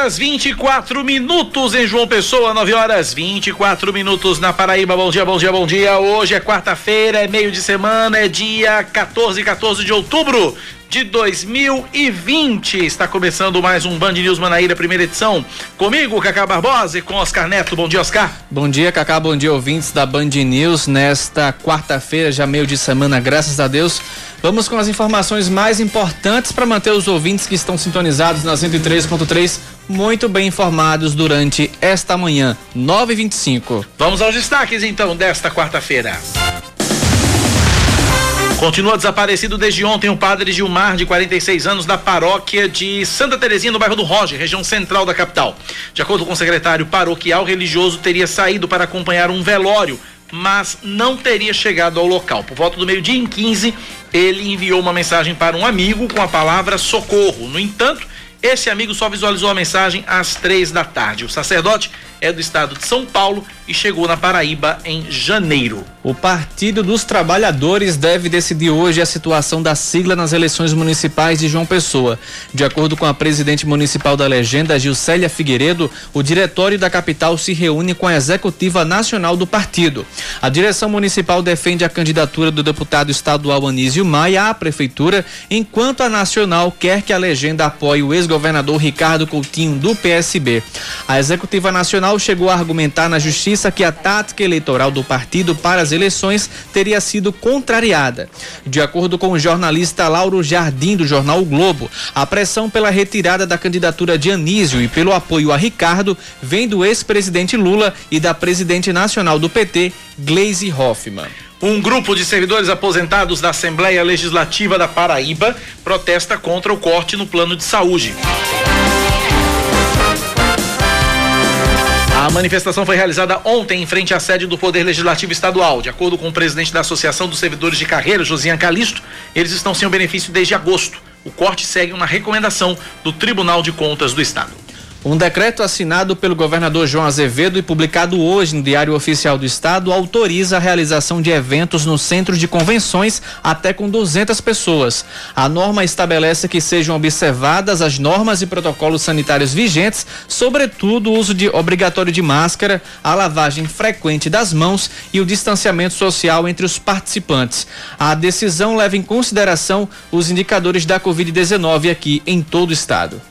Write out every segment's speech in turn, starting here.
Horas 24 minutos em João Pessoa, 9 horas 24 minutos na Paraíba. Bom dia, bom dia, bom dia. Hoje é quarta-feira, é meio de semana, é dia 14, 14 de outubro de 2020. Está começando mais um Band News Manaíra, primeira edição. Comigo, Cacá Barbosa e com Oscar Neto. Bom dia, Oscar. Bom dia, Cacá. Bom dia, ouvintes da Band News. Nesta quarta-feira, já meio de semana, graças a Deus. Vamos com as informações mais importantes para manter os ouvintes que estão sintonizados na 103.3 muito bem informados durante esta manhã, 9h25. Vamos aos destaques então desta quarta-feira. Continua desaparecido desde ontem o padre Gilmar, de 46 anos, da paróquia de Santa Terezinha, no bairro do Roger, região central da capital. De acordo com o secretário paroquial, religioso teria saído para acompanhar um velório, mas não teria chegado ao local. Por volta do meio-dia em 15, ele enviou uma mensagem para um amigo com a palavra socorro. No entanto, esse amigo só visualizou a mensagem às três da tarde. O sacerdote é do estado de São Paulo e chegou na Paraíba em janeiro. O Partido dos Trabalhadores deve decidir hoje a situação da sigla nas eleições municipais de João Pessoa. De acordo com a presidente municipal da legenda, Gilcélia Figueiredo, o diretório da capital se reúne com a executiva nacional do partido. A direção municipal defende a candidatura do deputado estadual Anísio Maia à prefeitura, enquanto a nacional quer que a legenda apoie o ex-governador Ricardo Coutinho do PSB. A executiva nacional chegou a argumentar na justiça que a tática eleitoral do partido para as eleições teria sido contrariada. De acordo com o jornalista Lauro Jardim do jornal o Globo, a pressão pela retirada da candidatura de Anísio e pelo apoio a Ricardo vem do ex-presidente Lula e da presidente nacional do PT, Gleisi Hoffmann. Um grupo de servidores aposentados da Assembleia Legislativa da Paraíba protesta contra o corte no plano de saúde. A manifestação foi realizada ontem em frente à sede do Poder Legislativo Estadual. De acordo com o presidente da Associação dos Servidores de Carreira, Josian Calisto, eles estão sem o benefício desde agosto. O corte segue uma recomendação do Tribunal de Contas do Estado. Um decreto assinado pelo governador João Azevedo e publicado hoje no Diário Oficial do Estado autoriza a realização de eventos no centro de convenções até com 200 pessoas. A norma estabelece que sejam observadas as normas e protocolos sanitários vigentes, sobretudo o uso de obrigatório de máscara, a lavagem frequente das mãos e o distanciamento social entre os participantes. A decisão leva em consideração os indicadores da Covid-19 aqui em todo o estado.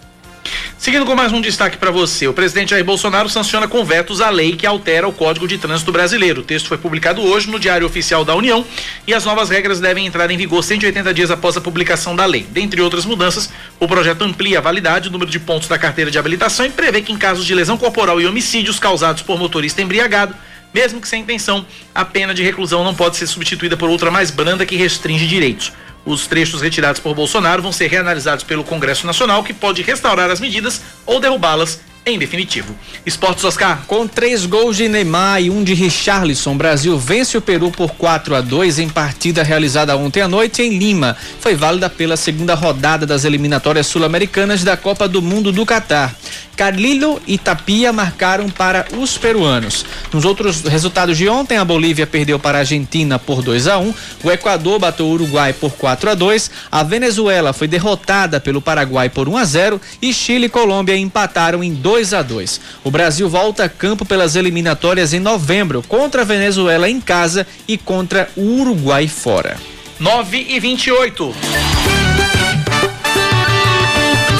Seguindo com mais um destaque para você, o presidente Jair Bolsonaro sanciona com vetos a lei que altera o Código de Trânsito Brasileiro. O texto foi publicado hoje no Diário Oficial da União e as novas regras devem entrar em vigor 180 dias após a publicação da lei. Dentre outras mudanças, o projeto amplia a validade, o número de pontos da carteira de habilitação e prevê que em casos de lesão corporal e homicídios causados por motorista embriagado, mesmo que sem intenção, a pena de reclusão não pode ser substituída por outra mais branda que restringe direitos. Os trechos retirados por Bolsonaro vão ser reanalisados pelo Congresso Nacional, que pode restaurar as medidas ou derrubá-las em definitivo. Esportes Oscar. Com três gols de Neymar e um de Richarlison, Brasil vence o Peru por 4 a 2 em partida realizada ontem à noite em Lima. Foi válida pela segunda rodada das eliminatórias sul-americanas da Copa do Mundo do Catar. Carlilo e Tapia marcaram para os peruanos. Nos outros resultados de ontem, a Bolívia perdeu para a Argentina por 2 a 1, o Equador bateu o Uruguai por 4 a 2, a Venezuela foi derrotada pelo Paraguai por 1 a 0 e Chile e Colômbia empataram em 2 a 2. O Brasil volta a campo pelas eliminatórias em novembro contra a Venezuela em casa e contra o Uruguai fora. 9 e 28.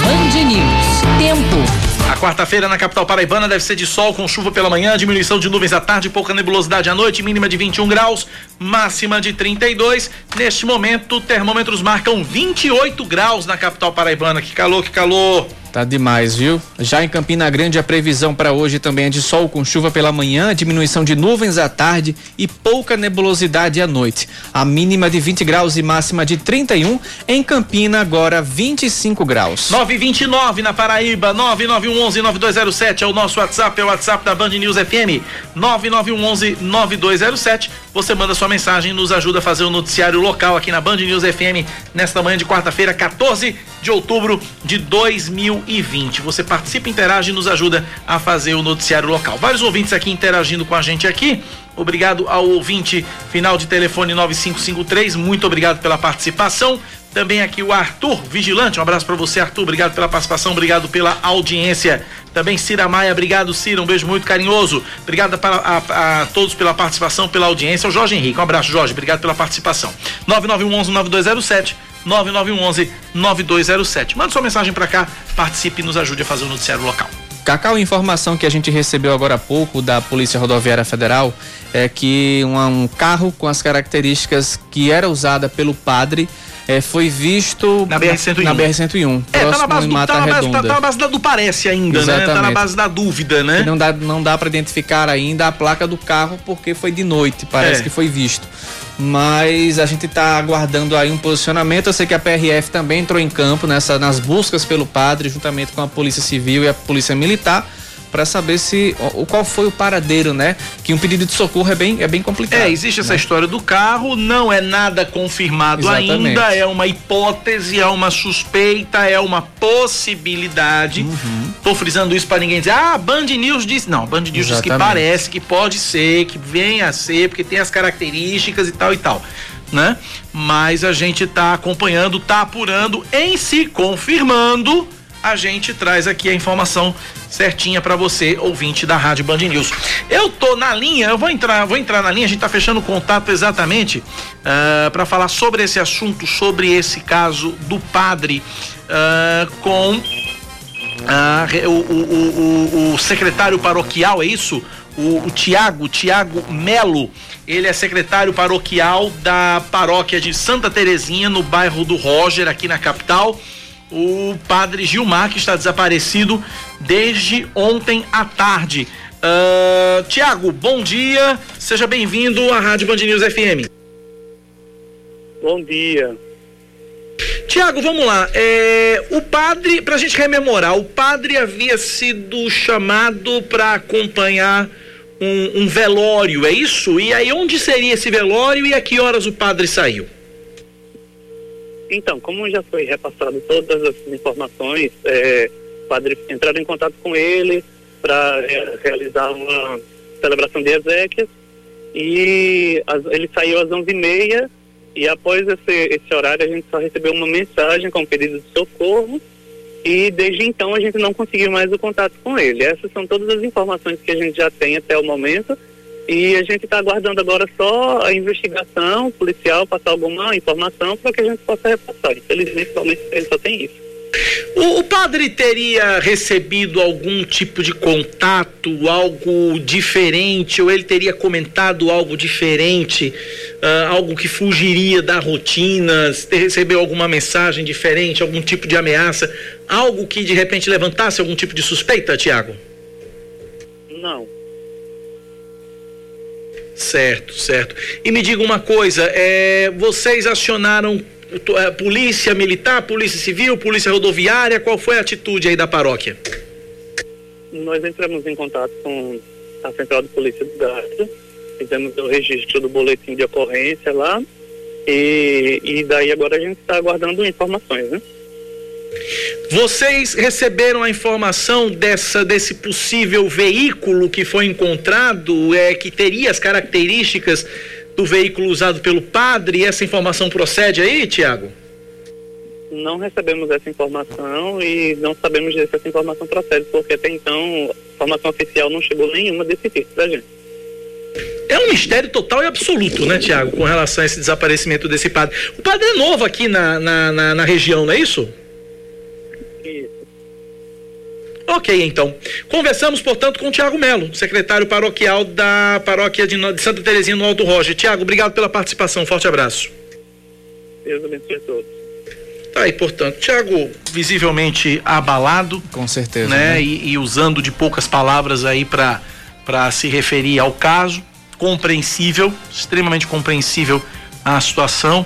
Band News. Tempo. A quarta-feira na capital paraibana deve ser de sol com chuva pela manhã, diminuição de nuvens à tarde, pouca nebulosidade à noite, mínima de 21 graus, máxima de 32. Neste momento, termômetros marcam 28 graus na capital paraibana. Que calor, que calor! Tá demais, viu? Já em Campina Grande, a previsão para hoje também é de sol com chuva pela manhã, diminuição de nuvens à tarde e pouca nebulosidade à noite. A mínima de 20 graus e máxima de 31. Em Campina, agora 25 graus. 929 na Paraíba, 9911-9207 é o nosso WhatsApp, é o WhatsApp da Band News FM, 9911-9207. Você manda sua mensagem nos ajuda a fazer o noticiário local aqui na Band News FM nesta manhã de quarta-feira, 14 de outubro de 2020. Você participa, interage e nos ajuda a fazer o noticiário local. Vários ouvintes aqui interagindo com a gente aqui. Obrigado ao ouvinte final de telefone 9553. Muito obrigado pela participação. Também aqui o Arthur Vigilante. Um abraço para você, Arthur. Obrigado pela participação, obrigado pela audiência. Também Cira Maia, obrigado, Cira. Um beijo muito carinhoso. Obrigado a, a, a todos pela participação, pela audiência. O Jorge Henrique, um abraço, Jorge. Obrigado pela participação. 9911-9207. 9911-9207. Manda sua mensagem para cá, participe e nos ajude a fazer o noticiário local. Cacau, informação que a gente recebeu agora há pouco da Polícia Rodoviária Federal é que um, um carro com as características que era usada pelo padre é, foi visto na BR-101. Na BR-101. É, tá na base, do, tá, na base, tá, tá na base da, do parece ainda, Exatamente. né? Tá na base da dúvida, né? Não dá, não dá para identificar ainda a placa do carro porque foi de noite, parece é. que foi visto mas a gente está aguardando aí um posicionamento. Eu sei que a PRF também entrou em campo nessa, nas buscas pelo padre, juntamente com a Polícia Civil e a Polícia Militar para saber se o qual foi o paradeiro, né? Que um pedido de socorro é bem é bem complicado. É, existe né? essa história do carro, não é nada confirmado Exatamente. ainda, é uma hipótese, é uma suspeita, é uma possibilidade. Uhum. Tô frisando isso para ninguém dizer: "Ah, Band News disse". Não, Band News diz que parece, que pode ser, que venha a ser, porque tem as características e tal e tal. Né? Mas a gente tá acompanhando, tá apurando, em se confirmando, a gente traz aqui a informação certinha para você, ouvinte da Rádio Band News. Eu tô na linha, eu vou entrar, vou entrar na linha, a gente tá fechando contato exatamente uh, ah, para falar sobre esse assunto, sobre esse caso do padre uh, com uh, o, o, o, o, secretário paroquial, é isso? O, o Tiago, Tiago Melo, ele é secretário paroquial da paróquia de Santa Terezinha, no bairro do Roger, aqui na capital o padre Gilmar, que está desaparecido desde ontem à tarde. Uh, Tiago, bom dia, seja bem-vindo à Rádio Band News FM. Bom dia. Tiago, vamos lá. É, o padre, para a gente rememorar, o padre havia sido chamado para acompanhar um, um velório, é isso? E aí, onde seria esse velório e a que horas o padre saiu? Então, como já foi repassado todas as informações, é, padre entraram em contato com ele para realizar uma celebração de exéquias. E as, ele saiu às 11h30 e após esse, esse horário a gente só recebeu uma mensagem com pedido de socorro. E desde então a gente não conseguiu mais o contato com ele. Essas são todas as informações que a gente já tem até o momento e a gente está aguardando agora só a investigação policial, passar alguma informação para que a gente possa repassar. Infelizmente, somente ele só tem isso. O, o, padre teria recebido algum tipo de contato, algo diferente, ou ele teria comentado algo diferente, uh, algo que fugiria da rotina, recebeu alguma mensagem diferente, algum tipo de ameaça, algo que de repente levantasse algum tipo de suspeita, Tiago? Não. Certo, certo. E me diga uma coisa, é, vocês acionaram é, polícia militar, polícia civil, polícia rodoviária, qual foi a atitude aí da paróquia? Nós entramos em contato com a central de polícia do Gato, fizemos o registro do boletim de ocorrência lá e, e daí agora a gente está aguardando informações, né? Vocês receberam a informação dessa desse possível veículo que foi encontrado, é que teria as características do veículo usado pelo padre? E essa informação procede aí, Tiago? Não recebemos essa informação e não sabemos se essa informação procede, porque até então a informação oficial não chegou nenhuma desse tipo pra gente. É um mistério total e absoluto, né, Tiago, com relação a esse desaparecimento desse padre. O padre é novo aqui na, na, na, na região, não é isso? Ok, então. Conversamos, portanto, com o Tiago Melo, secretário paroquial da paróquia de, Santa Terezinha no Alto Roger. Tiago, obrigado pela participação. Forte abraço. Deus abençoe a todos. Tá aí, portanto, Tiago, visivelmente abalado. Com certeza. Né? né? E, e, usando de poucas palavras aí para se referir ao caso. Compreensível, extremamente compreensível a situação.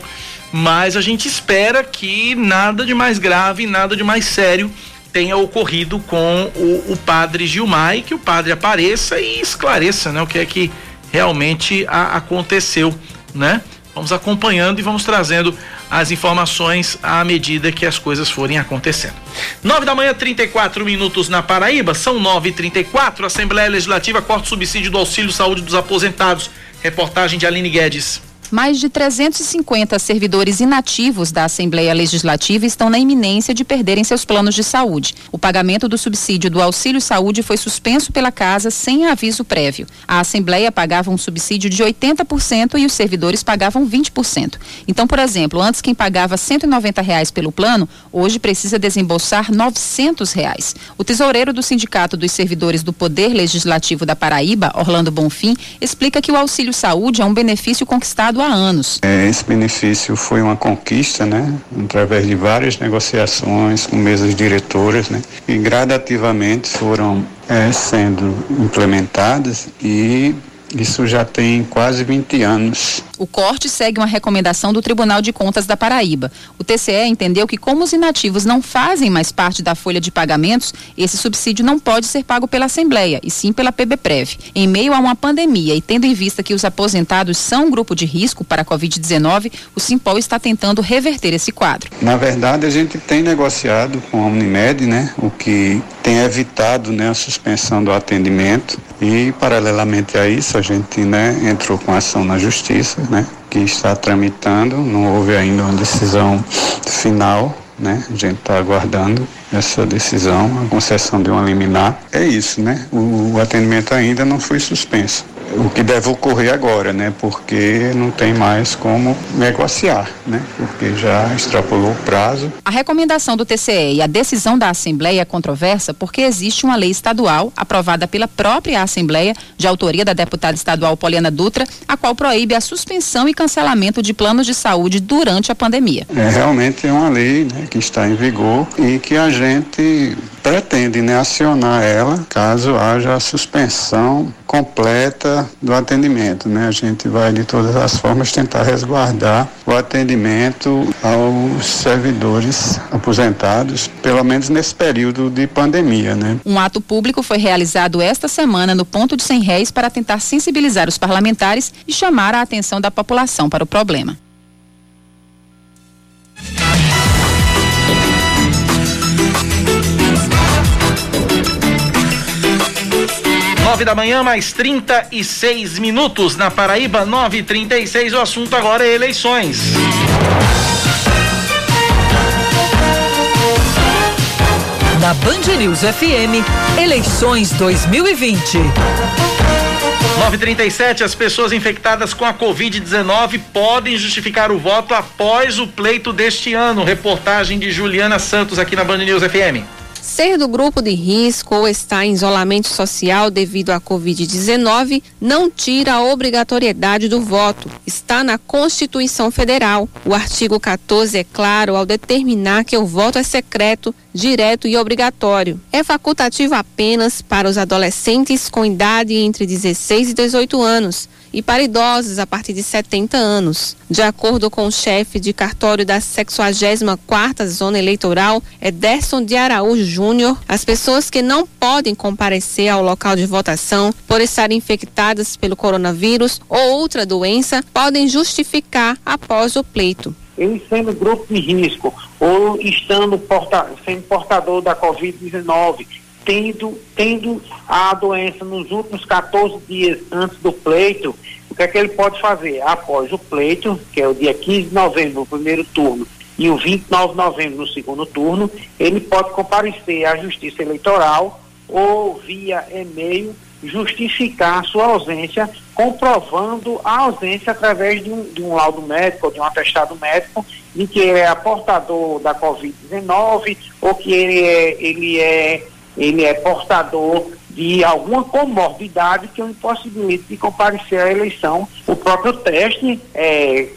Mas a gente espera que nada de mais grave, nada de mais sério tenha ocorrido com o, o padre Gilmar e que o padre apareça e esclareça né, o que é que realmente a, aconteceu, né? Vamos acompanhando e vamos trazendo as informações à medida que as coisas forem acontecendo. Nove da manhã, 34 minutos na Paraíba, são nove e trinta e quatro. Assembleia Legislativa corta o subsídio do auxílio saúde dos aposentados. Reportagem de Aline Guedes. Mais de 350 servidores inativos da Assembleia Legislativa estão na iminência de perderem seus planos de saúde. O pagamento do subsídio do Auxílio Saúde foi suspenso pela Casa sem aviso prévio. A Assembleia pagava um subsídio de 80% e os servidores pagavam 20%. Então, por exemplo, antes quem pagava 190 reais pelo plano, hoje precisa desembolsar 900 reais. O tesoureiro do Sindicato dos Servidores do Poder Legislativo da Paraíba, Orlando Bonfim, explica que o Auxílio Saúde é um benefício conquistado há anos. É, esse benefício foi uma conquista, né, através de várias negociações com mesas diretoras, né, e gradativamente foram é, sendo implementadas e isso já tem quase 20 anos. O corte segue uma recomendação do Tribunal de Contas da Paraíba. O TCE entendeu que, como os inativos não fazem mais parte da folha de pagamentos, esse subsídio não pode ser pago pela Assembleia, e sim pela PBPrev. Em meio a uma pandemia e tendo em vista que os aposentados são um grupo de risco para a Covid-19, o Simpol está tentando reverter esse quadro. Na verdade, a gente tem negociado com a Unimed, né, o que tem evitado né, a suspensão do atendimento e, paralelamente a isso, a gente né, entrou com ação na justiça né, que está tramitando, não houve ainda uma decisão final, né? A gente está aguardando essa decisão, a concessão de uma liminar. É isso, né? O, o atendimento ainda não foi suspenso o que deve ocorrer agora, né? Porque não tem mais como negociar, né? Porque já extrapolou o prazo. A recomendação do TCE e a decisão da Assembleia é controversa porque existe uma lei estadual aprovada pela própria Assembleia, de autoria da deputada estadual Poliana Dutra, a qual proíbe a suspensão e cancelamento de planos de saúde durante a pandemia. É realmente é uma lei né, que está em vigor e que a gente pretende né, acionar ela caso haja a suspensão completa do atendimento. Né? A gente vai, de todas as formas, tentar resguardar o atendimento aos servidores aposentados, pelo menos nesse período de pandemia. Né? Um ato público foi realizado esta semana no ponto de 100 réis para tentar sensibilizar os parlamentares e chamar a atenção da população para o problema. Nove da manhã, mais 36 minutos na Paraíba, nove e trinta e seis. O assunto agora é eleições. Na Band News FM, eleições 2020. 937, as pessoas infectadas com a Covid-19 podem justificar o voto após o pleito deste ano. Reportagem de Juliana Santos aqui na Band News FM. Ser do grupo de risco ou estar em isolamento social devido à Covid-19 não tira a obrigatoriedade do voto. Está na Constituição Federal. O artigo 14 é claro ao determinar que o voto é secreto, direto e obrigatório. É facultativo apenas para os adolescentes com idade entre 16 e 18 anos e para idosos a partir de 70 anos. De acordo com o chefe de cartório da 64ª Zona Eleitoral, Ederson de Araújo Júnior, as pessoas que não podem comparecer ao local de votação por estarem infectadas pelo coronavírus ou outra doença podem justificar após o pleito ele sendo grupo de risco ou estando porta, sendo portador da Covid-19 tendo, tendo a doença nos últimos 14 dias antes do pleito, o que é que ele pode fazer? Após o pleito, que é o dia 15 de novembro, no primeiro turno, e o 29 de novembro, no segundo turno, ele pode comparecer à Justiça Eleitoral ou via e-mail justificar sua ausência, comprovando a ausência através de um, de um laudo médico ou de um atestado médico de que ele é portador da Covid-19 ou que ele é, ele é ele é portador de alguma comorbidade que o impossibilite de comparecer à eleição. O próprio teste, é,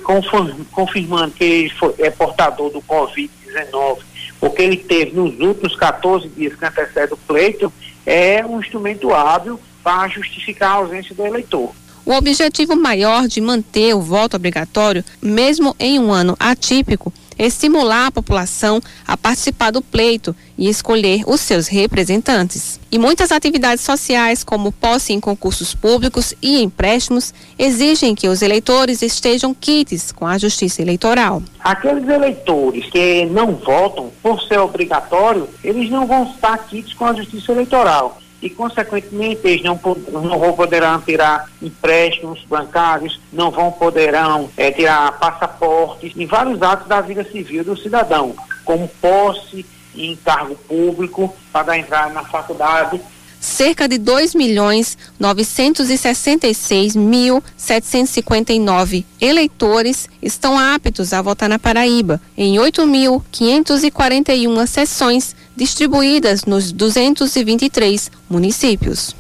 confirmando que ele foi, é portador do Covid-19, Covid-19, o que ele teve nos últimos 14 dias que antecede o pleito, é um instrumento hábil para justificar a ausência do eleitor. O objetivo maior de manter o voto obrigatório, mesmo em um ano atípico, estimular a população a participar do pleito e escolher os seus representantes. E muitas atividades sociais, como posse em concursos públicos e empréstimos, exigem que os eleitores estejam quites com a Justiça Eleitoral. Aqueles eleitores que não votam por ser obrigatório, eles não vão estar quites com a Justiça Eleitoral e, consequentemente, eles não, não vão poderão tirar empréstimos bancários, não vão poderão é, tirar passaportes e vários atos da vida civil do cidadão, como posse em cargo público para entrar na faculdade. Cerca de 2 milhões 966 mil 759 eleitores estão aptos a votar na Paraíba em 8.541 sessões distribuídas nos 223 municípios.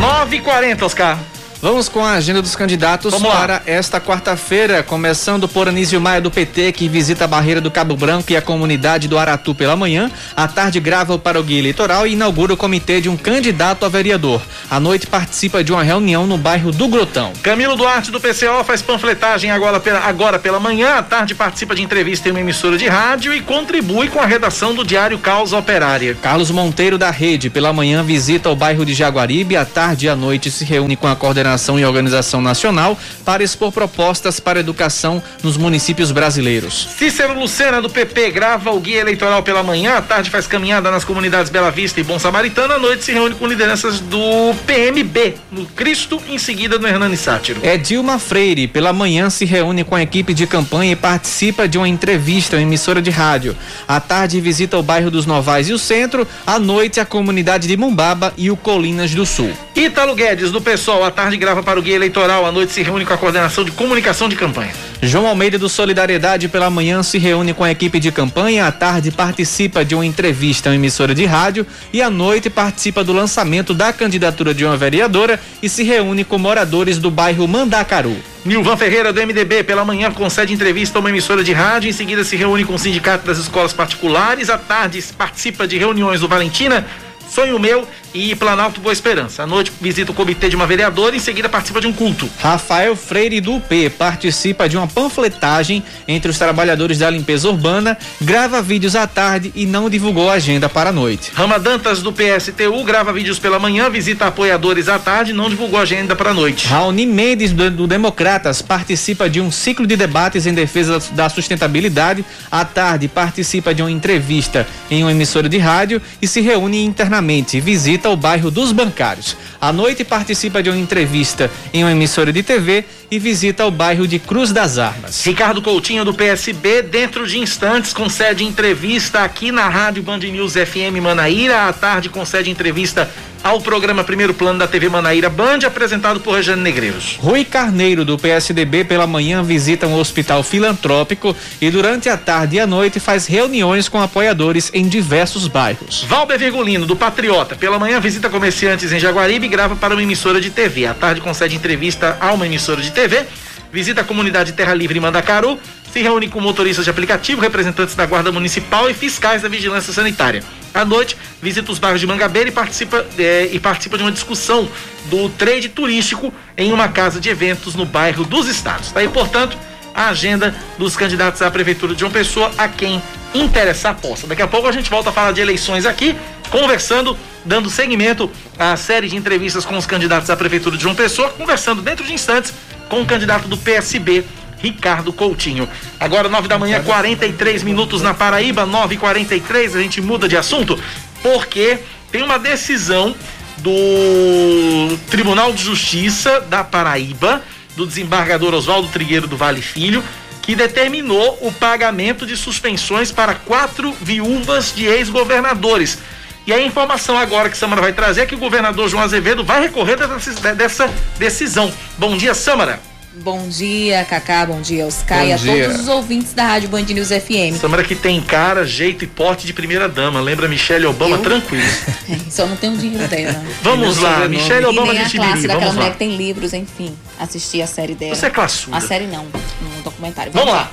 Nove e quarenta, Oscar. Vamos com a agenda dos candidatos Vamos para lá. esta quarta-feira, começando por Anísio Maia do PT, que visita a barreira do Cabo Branco e a comunidade do Aratu pela manhã. À tarde grava para o guia eleitoral e inaugura o comitê de um candidato a vereador. À noite participa de uma reunião no bairro do Grotão. Camilo Duarte do PCO faz panfletagem agora pela, agora pela manhã. À tarde participa de entrevista em uma emissora de rádio e contribui com a redação do diário Causa Operária. Carlos Monteiro da Rede, pela manhã visita o bairro de Jaguaribe. À tarde e à noite se reúne com a coordenação Coordenação e Organização Nacional para expor propostas para educação nos municípios brasileiros. Cícero Lucena, do PP, grava o guia eleitoral pela manhã, à tarde faz caminhada nas comunidades Bela Vista e Bom Samaritano, à noite se reúne com lideranças do PMB, no Cristo, em seguida no Hernani Sátiro. É Dilma Freire, pela manhã se reúne com a equipe de campanha e participa de uma entrevista em emissora de rádio. À tarde visita o bairro dos Novais e o centro, à noite a comunidade de Mumbaba e o Colinas do Sul. Ítalo Guedes, do PSOL, à tarde grava para o Guia Eleitoral. À noite se reúne com a coordenação de comunicação de campanha. João Almeida do Solidariedade pela manhã se reúne com a equipe de campanha, à tarde participa de uma entrevista em emissora de rádio e à noite participa do lançamento da candidatura de uma vereadora e se reúne com moradores do bairro Mandacaru. Nilvan Ferreira do MDB pela manhã concede entrevista a uma emissora de rádio, em seguida se reúne com o sindicato das escolas particulares, à tarde participa de reuniões do Valentina, Sonho Meu e Planalto Boa Esperança. À noite visita o comitê de uma vereadora e em seguida participa de um culto. Rafael Freire do UP participa de uma panfletagem entre os trabalhadores da limpeza urbana, grava vídeos à tarde e não divulgou a agenda para a noite. Rama Dantas do PSTU grava vídeos pela manhã, visita apoiadores à tarde e não divulgou a agenda para a noite. Raoni Mendes do, do Democratas participa de um ciclo de debates em defesa da sustentabilidade. À tarde participa de uma entrevista em uma emissora de rádio e se reúne internamente. Visita visita o bairro dos Bancários. À noite participa de uma entrevista em uma emissora de TV e visita o bairro de Cruz das Armas. Ricardo Coutinho do PSB, dentro de instantes, concede entrevista aqui na Rádio Band News FM Manaíra. À tarde concede entrevista ao programa Primeiro Plano da TV Manaíra Band, apresentado por Rejane Negreiros. Rui Carneiro, do PSDB, pela manhã visita um hospital filantrópico e durante a tarde e a noite faz reuniões com apoiadores em diversos bairros. Valber Virgulino, do Patriota, pela manhã visita comerciantes em Jaguaribe e grava para uma emissora de TV. À tarde concede entrevista a uma emissora de TV visita a comunidade Terra Livre em Mandacaru, se reúne com motoristas de aplicativo, representantes da Guarda Municipal e fiscais da Vigilância Sanitária. À noite, visita os bairros de Mangabeira e participa, é, e participa de uma discussão do trade turístico em uma casa de eventos no bairro dos Estados. Daí, portanto, a agenda dos candidatos à Prefeitura de João Pessoa a quem interessar possa. Daqui a pouco a gente volta a falar de eleições aqui, conversando, dando seguimento à série de entrevistas com os candidatos à Prefeitura de João Pessoa, conversando dentro de instantes com o candidato do PSB, Ricardo Coutinho. Agora, nove da manhã, 43 minutos na Paraíba, 9 e 43 a gente muda de assunto, porque tem uma decisão do Tribunal de Justiça da Paraíba, do desembargador Oswaldo Trigueiro do Vale Filho, que determinou o pagamento de suspensões para quatro viúvas de ex-governadores. E a informação agora que Samara vai trazer é que o governador João Azevedo vai recorrer dessa, dessa decisão. Bom dia, Samara. Bom dia, Cacá, bom dia, Oscar e a dia. todos os ouvintes da Rádio Band News FM. Samara que tem cara, jeito e porte de primeira dama. Lembra Michelle Obama? Eu? Tranquilo. É, só não tem o dinheiro dela. Vamos E lá. Michelle e Obama nem a de classe daquela Vamos mulher lá. que tem livros, enfim. Assisti a série dela. Você é classuda. A série não, um documentário. Vamos lá.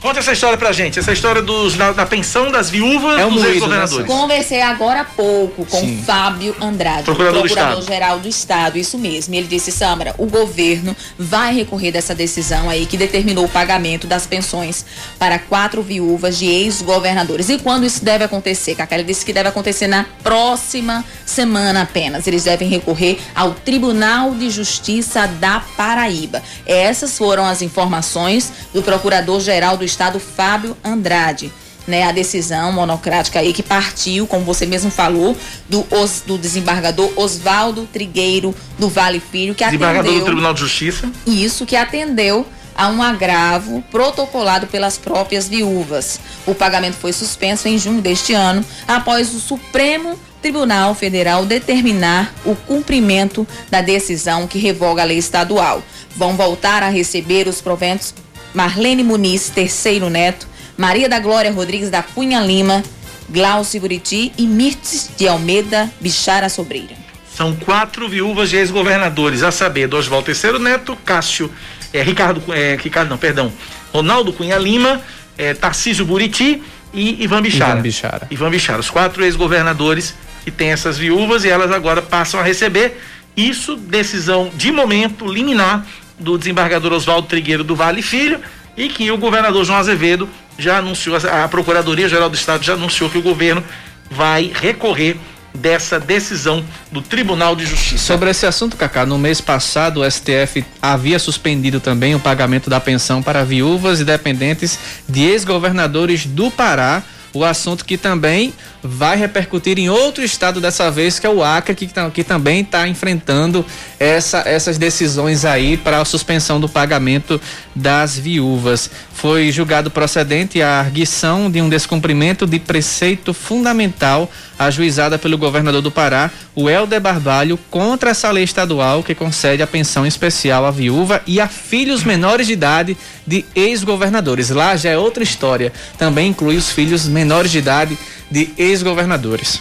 Conta essa história pra gente. Essa história dos, da, da pensão das viúvas É um dos moído, ex-governadores. Conversei agora há pouco com Sim. Fábio Andrade, Procurador do procurador-geral do Estado, isso mesmo. Ele disse, Samara, o governo vai recorrer dessa decisão aí que determinou o pagamento das pensões para quatro viúvas de ex-governadores. E quando isso deve acontecer, Cacá? Ele disse que deve acontecer na próxima semana apenas. Eles devem recorrer ao Tribunal de Justiça da Paraíba. Essas foram as informações do procurador-geral do Estado, Fábio Andrade né, a decisão monocrática aí que partiu, como você mesmo falou, do, os- do desembargador Oswaldo Trigueiro do Vale Filho, que Desembargador do atendeu Tribunal de Justiça. isso que atendeu a um agravo protocolado pelas próprias viúvas. O pagamento foi suspenso em junho deste ano, após o Supremo Tribunal Federal determinar o cumprimento da decisão que revoga a lei estadual. Vão voltar a receber os proventos Marlene Muniz, terceiro neto, Maria da Glória Rodrigues da Cunha Lima, Glaucio Buriti e Mirtes de Almeida Bichara Sobreira. São quatro viúvas de ex-governadores, a saber, do Oswaldo Terceiro Neto, Cássio, é, Ricardo, é, Ricardo não, perdão, Ronaldo Cunha Lima, é, Tarcísio Buriti e Ivan Bichara. Ivan Bichara. Ivan Bichara, os quatro ex-governadores que têm essas viúvas e elas agora passam a receber isso, decisão de momento liminar do desembargador Oswaldo Trigueiro do Vale Filho e que o governador João Azevedo já anunciou, a Procuradoria-Geral do Estado já anunciou que o governo vai recorrer dessa decisão do Tribunal de Justiça. Sobre esse assunto, Cacá, no mês passado o STF havia suspendido também o pagamento da pensão para viúvas e dependentes de ex-governadores do Pará. O assunto que também vai repercutir em outro estado dessa vez, que é o Acre, que, que também está enfrentando essa- essas decisões aí para a suspensão do pagamento das viúvas. Foi julgado procedente a arguição de um descumprimento de preceito fundamental ajuizada pelo governador do Pará, o Helder Barbalho, contra essa lei estadual que concede a pensão especial à viúva e a filhos menores de idade de ex-governadores. Lá já é outra história. Também inclui os filhos menores de idade de ex-governadores.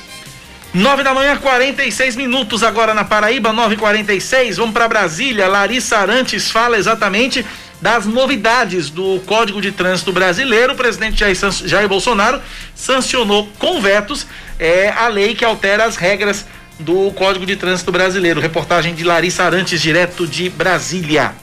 9 da manhã, 46 minutos agora na Paraíba, 9h46. Vamos para Brasília. Larissa Arantes fala exatamente das novidades do Código de Trânsito Brasileiro. O presidente Jair Bolsonaro sancionou com vetos é, a lei que altera as regras do Código de Trânsito Brasileiro. Reportagem de Larissa Arantes, direto de Brasília.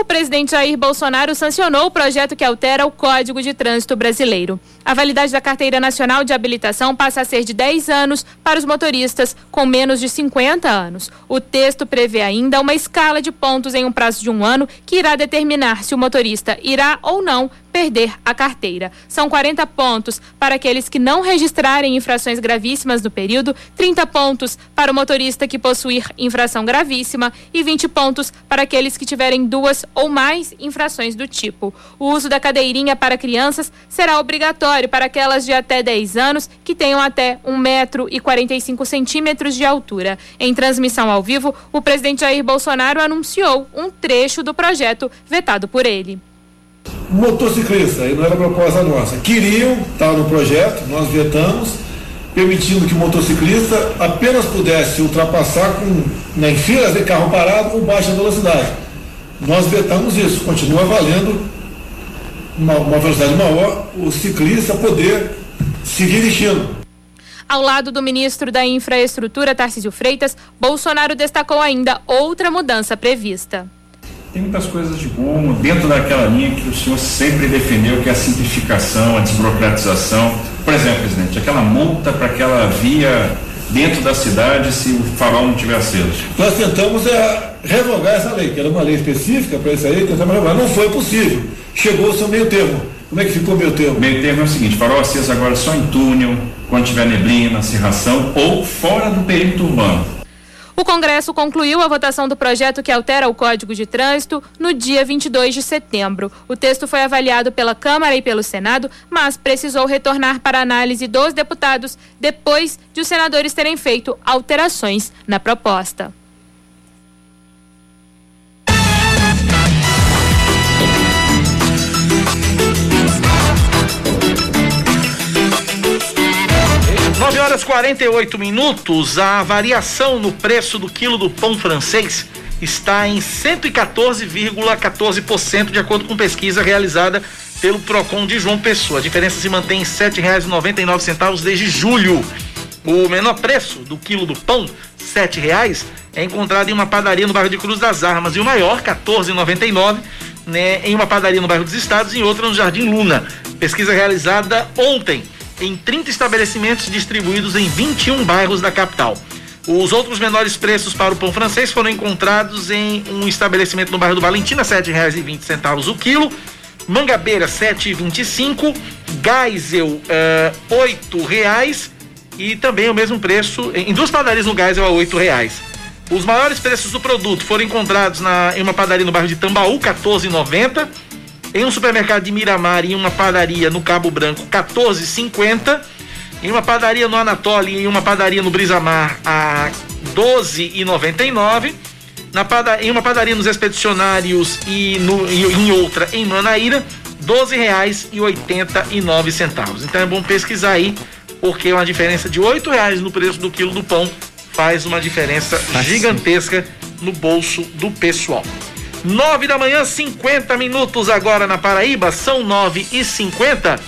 O presidente Jair Bolsonaro sancionou o projeto que altera o Código de Trânsito Brasileiro. A validade da Carteira Nacional de Habilitação passa a ser de 10 anos para os motoristas com menos de 50 anos. O texto prevê ainda uma escala de pontos em um prazo de um ano que irá determinar se o motorista irá ou não perder a carteira. São 40 pontos para aqueles que não registrarem infrações gravíssimas no período, 30 pontos para o motorista que possuir infração gravíssima e 20 pontos para aqueles que tiverem duas ou mais infrações do tipo. O uso da cadeirinha para crianças será obrigatório para aquelas de até 10 anos que tenham até 1 metro e 45 centímetros de altura. Em transmissão ao vivo, o presidente Jair Bolsonaro anunciou um trecho do projeto vetado por ele. Motociclista, aí não era proposta nossa. Queriam, estava no projeto, nós vetamos, permitindo que o motociclista apenas pudesse ultrapassar com, né, em filas de carro parado com baixa velocidade. Nós vetamos isso, continua valendo uma, uma velocidade maior, o ciclista poder seguir destino. Ao lado do ministro da Infraestrutura, Tarcísio Freitas, Bolsonaro destacou ainda outra mudança prevista. Tem muitas coisas de bom dentro daquela linha que o senhor sempre defendeu, que é a simplificação, a desburocratização. Por exemplo, presidente, aquela multa para aquela via dentro da cidade se o farol não tiver aceso. Nós tentamos é, revogar essa lei, que era uma lei específica para isso aí, tentamos revogar. Não foi possível. Chegou o seu meio termo. Como é que ficou o meio termo? Meio termo é o seguinte, farol aceso agora só em túnel, quando tiver neblina, cerração ou fora do perímetro urbano. O Congresso concluiu a votação do projeto que altera o Código de Trânsito no dia 22 de setembro. O texto foi avaliado pela Câmara e pelo Senado, mas precisou retornar para análise dos deputados depois de os senadores terem feito alterações na proposta. Horas 48 minutos. A variação no preço do quilo do pão francês está em 114,14% de acordo com pesquisa realizada pelo Procon de João Pessoa. A diferença se mantém em R$ 7,99 desde julho. O menor preço do quilo do pão, R$ 7,00, é encontrado em uma padaria no bairro de Cruz das Armas e o maior, R$ 14,99, né, em uma padaria no bairro dos Estados e outra no Jardim Luna. Pesquisa realizada ontem em 30 estabelecimentos distribuídos em 21 bairros da capital. Os outros menores preços para o pão francês foram encontrados em um estabelecimento no bairro do Valentina, R$ 7,20 o quilo. Mangabeira, R$ 7,25. Geisel, uh, R$ 8,00. E também o mesmo preço em duas padarias no Geisel a R$ 8,00. Os maiores preços do produto foram encontrados na, em uma padaria no bairro de Tambaú, R$ 14,90 em um supermercado de Miramar e uma padaria no Cabo Branco, 14,50. Em uma padaria no Anatoly e em uma padaria no Brisamar, a 12,99. Na pada, em uma padaria nos expedicionários e, no, e em outra em Manaíra, R$ reais e oitenta e nove centavos. Então é bom pesquisar aí, porque uma diferença de oito reais no preço do quilo do pão faz uma diferença gigantesca no bolso do pessoal. 9 da manhã, 50 minutos agora na Paraíba, são 9 e 50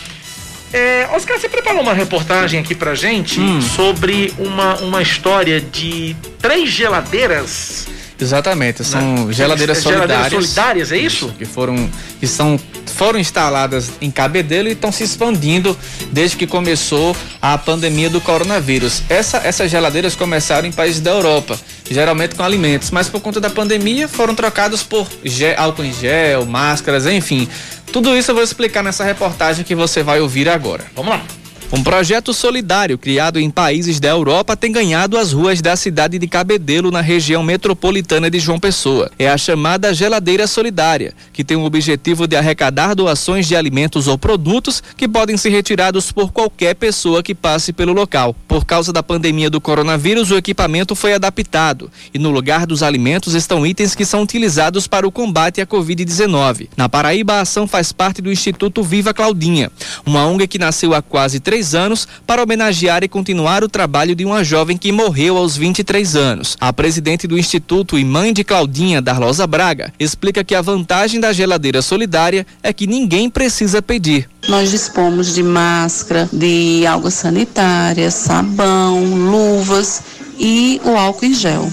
é, Oscar, você preparou uma reportagem aqui pra gente hum. sobre uma, uma história de três geladeiras Exatamente, são né? geladeiras solidárias. Geladeiras solidárias, é isso? Que foram que são foram instaladas em Cabedelo e estão se expandindo desde que começou a pandemia do coronavírus. Essa, essas geladeiras começaram em países da Europa, geralmente com alimentos, mas por conta da pandemia foram trocados por gel, álcool em gel, máscaras, enfim. Tudo isso eu vou explicar nessa reportagem que você vai ouvir agora. Vamos lá. Um projeto solidário criado em países da Europa tem ganhado as ruas da cidade de Cabedelo, na região metropolitana de João Pessoa. É a chamada Geladeira Solidária, que tem o objetivo de arrecadar doações de alimentos ou produtos que podem ser retirados por qualquer pessoa que passe pelo local. Por causa da pandemia do coronavírus, o equipamento foi adaptado e no lugar dos alimentos estão itens que são utilizados para o combate à Covid-19. Na Paraíba, a ação faz parte do Instituto Viva Claudinha, uma ONG que nasceu há quase três anos para homenagear e continuar o trabalho de uma jovem que morreu aos 23 anos. A presidente do Instituto e mãe de Claudinha, Darlosa Braga, explica que a vantagem da geladeira solidária é que ninguém precisa pedir. Nós dispomos de máscara, de água sanitária, sabão, luvas e o álcool em gel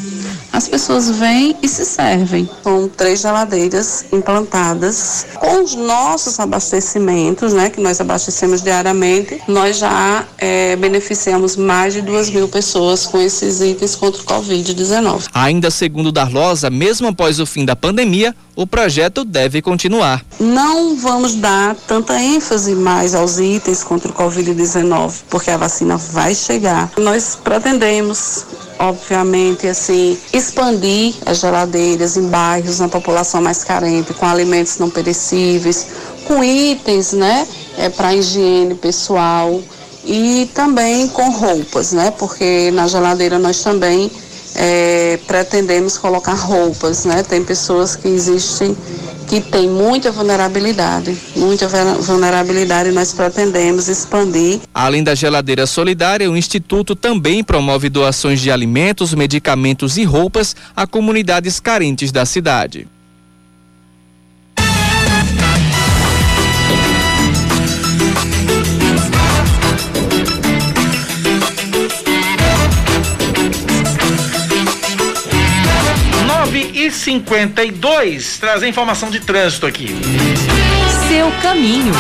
as pessoas vêm e se servem. São três geladeiras implantadas com os nossos abastecimentos, né, que nós abastecemos diariamente. Nós já é, beneficiamos mais de duas mil pessoas com esses itens contra o Covid-19. Ainda segundo Darlosa, mesmo após o fim da pandemia, o projeto deve continuar. Não vamos dar tanta ênfase mais aos itens contra o Covid-19, porque a vacina vai chegar. Nós pretendemos obviamente, assim, expandir as geladeiras em bairros, na população mais carente, com alimentos não perecíveis, com itens, né, é, para higiene pessoal e também com roupas, né, porque na geladeira nós também é, pretendemos colocar roupas, né, tem pessoas que existem que tem muita vulnerabilidade, muita vulnerabilidade, nós pretendemos expandir. Além da geladeira solidária, o Instituto também promove doações de alimentos, medicamentos e roupas a comunidades carentes da cidade. E 52 trazer informação de trânsito aqui. Seu caminho.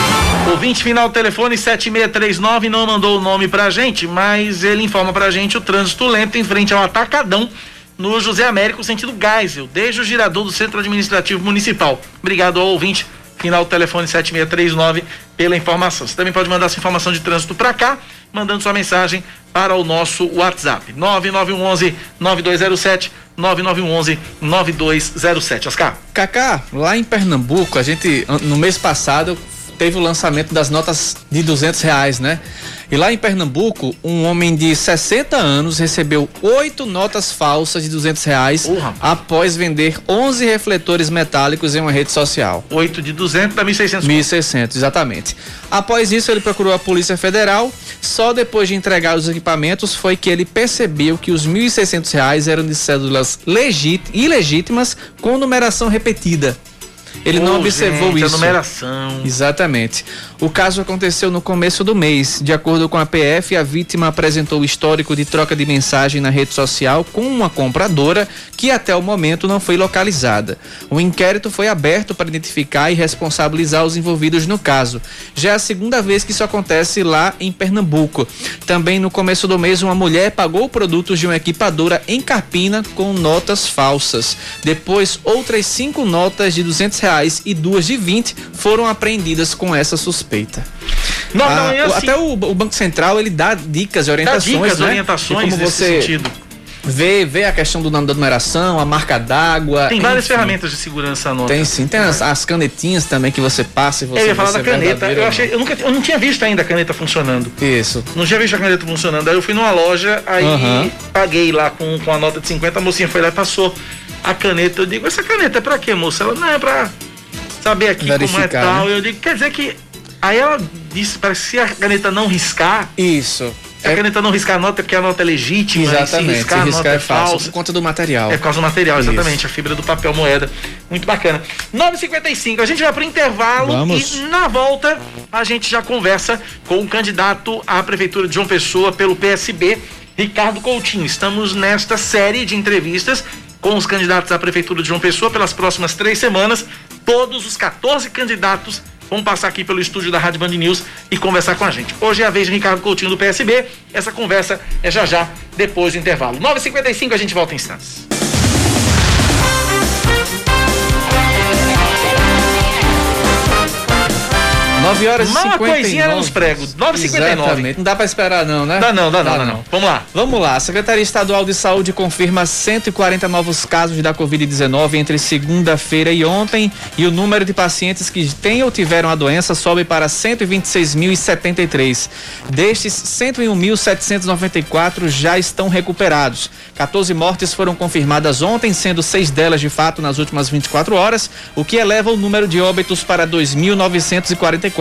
Ouvinte final telefone 7639 não mandou o nome pra gente, mas ele informa pra gente o trânsito lento em frente ao Atacadão no José Américo, sentido Geisel, desde o girador do Centro Administrativo Municipal. Obrigado ao ouvinte final telefone 7639 pela informação. Você também pode mandar sua informação de trânsito para cá, mandando sua mensagem para o nosso WhatsApp 9911 9207 9911 9207. Oscar. Cacá, lá em Pernambuco, a gente no mês passado teve o lançamento das notas de 200 reais, né? E lá em Pernambuco, um homem de 60 anos recebeu oito notas falsas de 200 reais após vender 11 refletores metálicos em uma rede social. Oito de 200 dá 1.600. 1.600, exatamente. Após isso, ele procurou a Polícia Federal. Só depois de entregar os equipamentos foi que ele percebeu que os 1.600 reais eram de cédulas legít ilegítimas com numeração repetida. Ele não Ô, observou gente, a isso. numeração. Exatamente. O caso aconteceu no começo do mês. De acordo com a PF, a vítima apresentou o histórico de troca de mensagem na rede social com uma compradora que até o momento não foi localizada. O inquérito foi aberto para identificar e responsabilizar os envolvidos no caso. Já é a segunda vez que isso acontece lá em Pernambuco. Também no começo do mês, uma mulher pagou produtos de uma equipadora em Carpina com notas falsas. Depois, outras cinco notas de 200 reais e duas de 20 foram apreendidas com essa suspeita. Não, Ah, não, é assim. Até o, o Banco Central ele dá dicas e orientações, dicas, né? orientações de como nesse você sentido. vê, vê a questão do nome da numeração, a marca d'água. Tem várias enfim. ferramentas de segurança nota. Tem sim, tem as, as canetinhas também que você passa e você Eu ia falar da caneta. Eu, achei, eu, nunca, eu não tinha visto ainda a caneta funcionando. Isso. Não tinha visto a caneta funcionando. Aí eu fui numa loja, aí Aham. paguei lá com, com a nota de 50, a mocinha foi lá e passou a caneta. Eu digo, essa caneta é pra quê, moça? Ela, não, é pra saber aqui como é Verificar, tal. né? Eu digo, quer dizer que. Aí ela disse, que se a caneta não riscar. Isso. Se a caneta não riscar a nota é porque a nota é legítima. Exatamente. Se riscar, Se a riscar nota é falso por conta do material. É por causa do material, Isso. exatamente. A fibra do papel moeda. Muito bacana. 9h55, a gente vai pro intervalo Vamos. e na volta a gente já conversa com o candidato à Prefeitura de João Pessoa pelo PSB, Ricardo Coutinho. Estamos nesta série de entrevistas com os candidatos à Prefeitura de João Pessoa pelas próximas três semanas. Todos os 14 candidatos vão passar aqui pelo estúdio da Rádio Band News e conversar com a gente. Hoje é a vez de Ricardo Coutinho do PSB. Essa conversa é já já, depois do intervalo. 9h55, a gente volta em instantes. 9 horas e Uma 59. coisinha nos pregos. 9h59. Exatamente. Não dá pra esperar não, né? Dá não, dá não, dá não. Vamos lá. Vamos lá. A Secretaria Estadual de Saúde confirma 140 novos casos da Covid-19 entre segunda-feira e ontem e o número de pacientes que têm ou tiveram a doença sobe para 126.073. Destes, 101.794 já estão recuperados. 14 mortes foram confirmadas ontem, sendo seis delas de fato nas últimas 24 horas, o que eleva o número de óbitos para 2.944.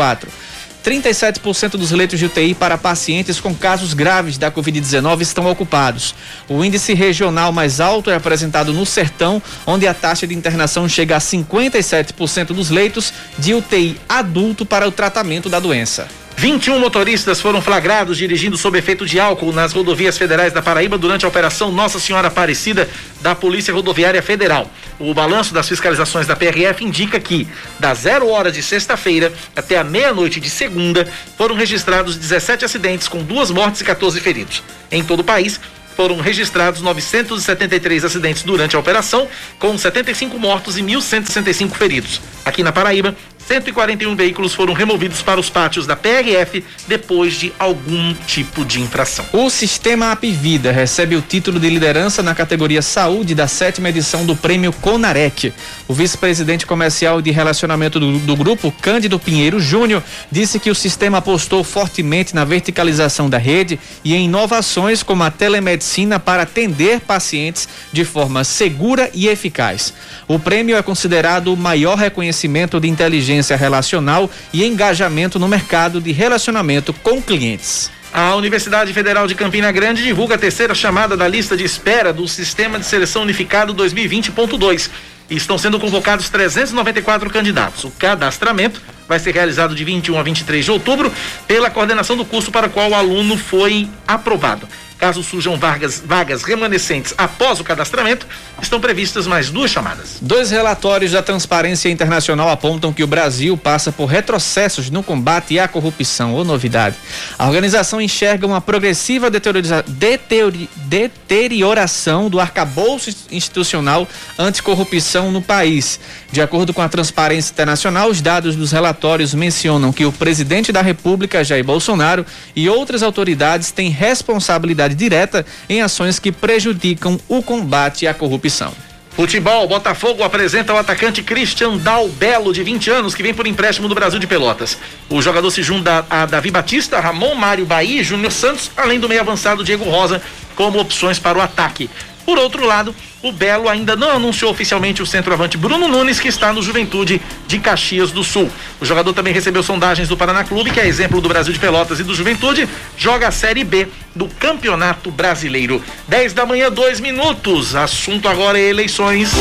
37% dos leitos de UTI para pacientes com casos graves da Covid-19 estão ocupados. O índice regional mais alto é apresentado no Sertão, onde a taxa de internação chega a 57% dos leitos de UTI adulto para o tratamento da doença. 21 motoristas foram flagrados dirigindo sob efeito de álcool nas rodovias federais da Paraíba durante a operação Nossa Senhora Aparecida da Polícia Rodoviária Federal. O balanço das fiscalizações da PRF indica que, da zero hora de sexta-feira até a meia-noite de segunda, foram registrados 17 acidentes com duas mortes e 14 feridos. Em todo o país, foram registrados 973 acidentes durante a operação, com 75 mortos e 1.165 feridos. Aqui na Paraíba, 141 veículos foram removidos para os pátios da PRF depois de algum tipo de infração. O Sistema Apivida recebe o título de liderança na categoria Saúde da sétima edição do Prêmio Conarec. O vice-presidente comercial de relacionamento do, do grupo, Cândido Pinheiro Júnior, disse que o sistema apostou fortemente na verticalização da rede e em inovações como a telemedicina para atender pacientes de forma segura e eficaz. O prêmio é considerado o maior reconhecimento de inteligência relacional e engajamento no mercado de relacionamento com clientes. A Universidade Federal de Campina Grande divulga a terceira chamada da lista de espera do Sistema de Seleção Unificado 2020.2. E estão sendo convocados 394 candidatos. O cadastramento vai ser realizado de 21 a 23 de outubro pela coordenação do curso para o qual o aluno foi aprovado. Caso surjam vagas, vagas remanescentes após o cadastramento, estão previstas mais duas chamadas. Dois relatórios da Transparência Internacional apontam que o Brasil passa por retrocessos no combate à corrupção, ou novidade. A organização enxerga uma progressiva deterioração do arcabouço institucional anticorrupção no país. De acordo com a Transparência Internacional, os dados dos relatórios mencionam que o presidente da República, Jair Bolsonaro, e outras autoridades têm responsabilidade direta em ações que prejudicam o combate à corrupção. Futebol, Botafogo apresenta o atacante Christian Dalbelo, de 20 anos, que vem por empréstimo do Brasil de Pelotas. O jogador se junta a Davi Batista, Ramon Mário Bahia e Júnior Santos, além do meio avançado Diego Rosa, como opções para o ataque. Por outro lado, o Belo ainda não anunciou oficialmente o centroavante Bruno Nunes, que está no Juventude de Caxias do Sul. O jogador também recebeu sondagens do Paraná Clube, que é exemplo do Brasil de Pelotas e do Juventude, joga a Série B do Campeonato Brasileiro. 10 da manhã, dois minutos. Assunto agora é eleições.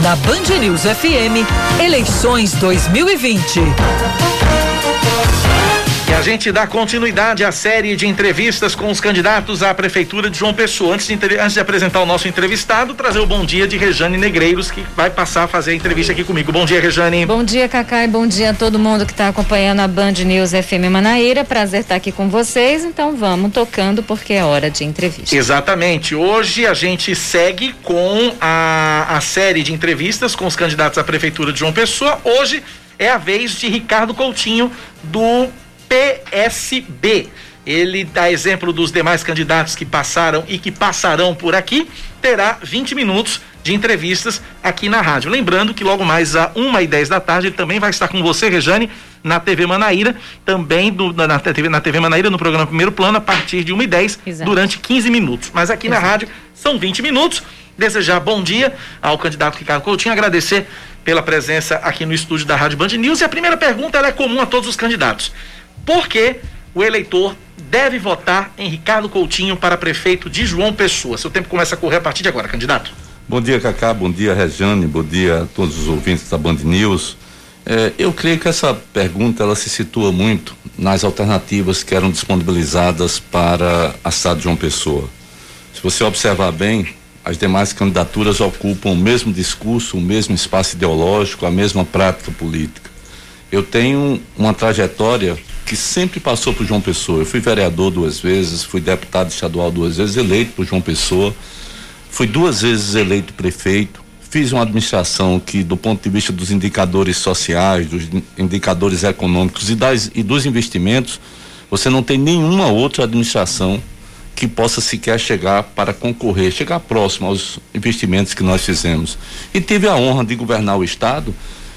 Na Band News FM, eleições 2020. E a gente dá continuidade à série de entrevistas com os candidatos à Prefeitura de João Pessoa. Antes de, antes de apresentar o nosso entrevistado, trazer o bom dia de Rejane Negreiros, que vai passar a fazer a entrevista aqui comigo. Bom dia, Rejane. Bom dia, Cacá, e bom dia a todo mundo que está acompanhando a Band News FM Manaíra. Prazer estar aqui com vocês. Então vamos tocando, porque é hora de entrevista. Exatamente. Hoje a gente segue com a, a série de entrevistas com os candidatos à Prefeitura de João Pessoa. Hoje é a vez de Ricardo Coutinho, do PSB. Ele dá exemplo dos demais candidatos que passaram e que passarão por aqui, terá 20 minutos de entrevistas aqui na rádio. Lembrando que logo mais às 1 e 10 da tarde ele também vai estar com você, Rejane, na TV Manaíra, também do, na, TV, na TV Manaíra, no programa Primeiro Plano, a partir de 1 e 10 Exato. durante 15 minutos. Mas aqui Exato. na rádio são 20 minutos. Desejar bom dia ao candidato Ricardo Coutinho, agradecer pela presença aqui no estúdio da Rádio Band News. E a primeira pergunta é comum a todos os candidatos por que o eleitor deve votar em Ricardo Coutinho para prefeito de João Pessoa. Seu tempo começa a correr a partir de agora, candidato. Bom dia, Cacá. Bom dia, Rejane. Bom dia a todos os ouvintes da Band News. É, eu creio que essa pergunta ela se situa muito nas alternativas que eram disponibilizadas para a cidade de João Pessoa. Se você observar bem, as demais candidaturas ocupam o mesmo discurso, o mesmo espaço ideológico, a mesma prática política. Eu tenho uma trajetória que sempre passou por João Pessoa. Eu fui vereador duas vezes, fui deputado estadual duas vezes, eleito por João Pessoa. Fui duas vezes eleito prefeito. Fiz uma administração que, do ponto de vista dos indicadores sociais, dos indicadores econômicos e, das, e dos investimentos, você não tem nenhuma outra administração que possa sequer chegar para concorrer, chegar próximo aos investimentos que nós fizemos. E tive a honra de governar o Estado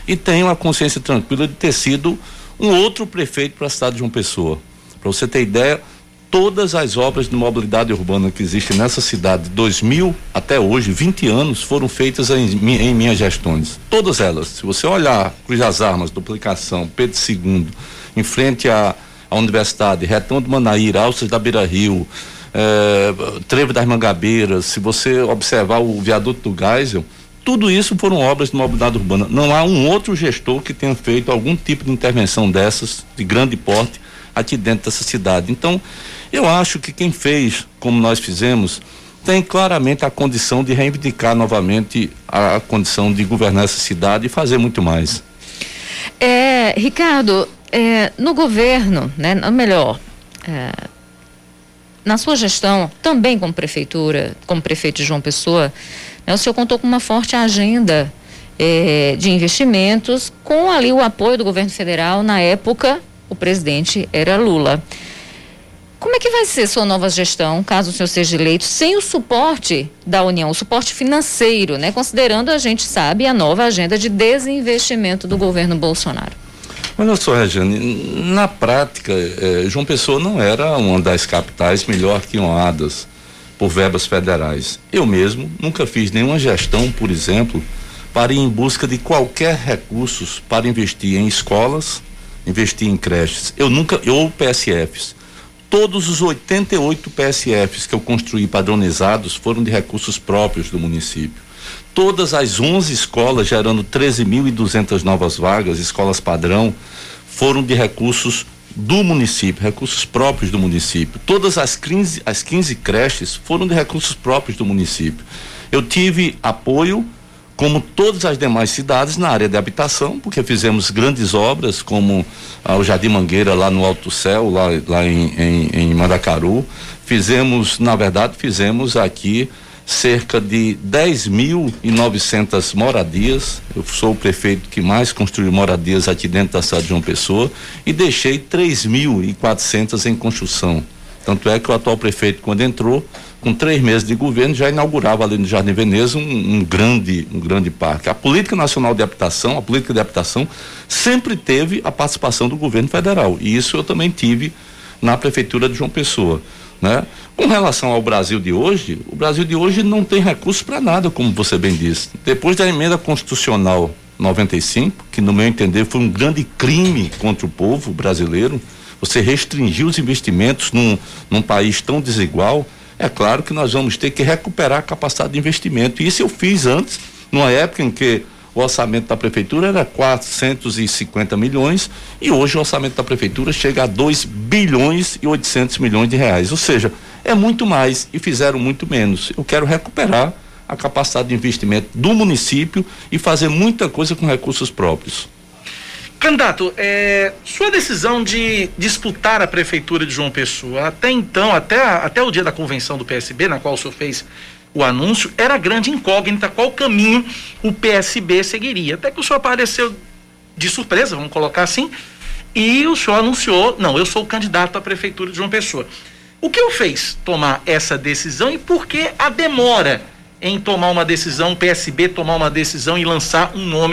e tenho a consciência tranquila de ter sido um outro prefeito para a cidade de João Pessoa. Para você ter ideia, todas as obras de mobilidade urbana que existem nessa cidade, de 2000 até hoje, 20 anos, foram feitas em, em minhas gestões. Todas elas. Se você olhar Cruz das Armas, duplicação, Pedro II, em frente à, à Universidade, Retão do Manaíra, Alças da Beira Rio, é, Trevo das Mangabeiras, se você observar o viaduto do Geisel, tudo isso foram obras de mobilidade urbana. Não há um outro gestor que tenha feito algum tipo de intervenção dessas, de grande porte, aqui dentro dessa cidade. Então, eu acho que quem fez, como nós fizemos, tem claramente a condição de reivindicar novamente a, condição de governar essa cidade e fazer muito mais. É, Ricardo, é, no governo, né, melhor, é, na sua gestão, também como prefeitura, como prefeito de João Pessoa, né? O senhor contou com uma forte agenda eh, de investimentos, com ali o apoio do governo federal. Na época, o presidente era Lula. Como é que vai ser sua nova gestão, caso o senhor seja eleito, sem o suporte da União, o suporte financeiro, né? Considerando, a gente sabe, a nova agenda de desinvestimento do governo Bolsonaro. Olha só, Regiane, na prática, eh, João Pessoa não era uma das capitais melhor que honradas por verbas federais. Eu mesmo nunca fiz nenhuma gestão, por exemplo, para ir em busca de qualquer recursos para investir em escolas, investir em creches. Eu nunca, ou PSFs. Todos os 88 PSFs que eu construí padronizados foram de recursos próprios do município. Todas as 11 escolas, gerando 13.200 novas vagas, escolas padrão, foram de recursos do município, recursos próprios do município. Todas as 15, as 15 creches foram de recursos próprios do município. Eu tive apoio, como todas as demais cidades, na área de habitação, porque fizemos grandes obras, como ah, o Jardim Mangueira lá no Alto Céu, lá, lá em, em, em. Fizemos, na verdade, fizemos aqui cerca de 10.900 moradias. Eu sou o prefeito que mais construiu moradias aqui dentro da cidade de João Pessoa e deixei 3.400 em construção. Tanto é que o atual prefeito, quando entrou, com três meses de governo, já inaugurava ali no Jardim Veneza um, um, grande, um grande parque. A política nacional de habitação, a política de habitação, sempre teve a participação do governo federal. E isso eu também tive na prefeitura de João Pessoa. Né? Com relação ao Brasil de hoje, o Brasil de hoje não tem recursos para nada, como você bem disse. Depois da emenda constitucional 95, que no meu entender foi um grande crime contra o povo brasileiro, você restringir os investimentos num, num país tão desigual, é claro que nós vamos ter que recuperar a capacidade de investimento. E isso eu fiz antes, numa época em que o orçamento da prefeitura era 450 milhões e hoje o orçamento da prefeitura chega a 2 bilhões e 800 milhões de reais. Ou seja, é muito mais e fizeram muito menos. Eu quero recuperar a capacidade de investimento do município e fazer muita coisa com recursos próprios. Candidato, é, sua decisão de disputar a prefeitura de João Pessoa, até então, até, até o dia da convenção do PSB, na qual o senhor fez o anúncio, era grande incógnita qual caminho o PSB seguiria. Até que o senhor apareceu de surpresa, vamos colocar assim, e o senhor anunciou: não, eu sou o candidato à prefeitura de João Pessoa. O que o fez tomar essa decisão e por que a demora em tomar uma decisão, o PSB tomar uma decisão e lançar um nome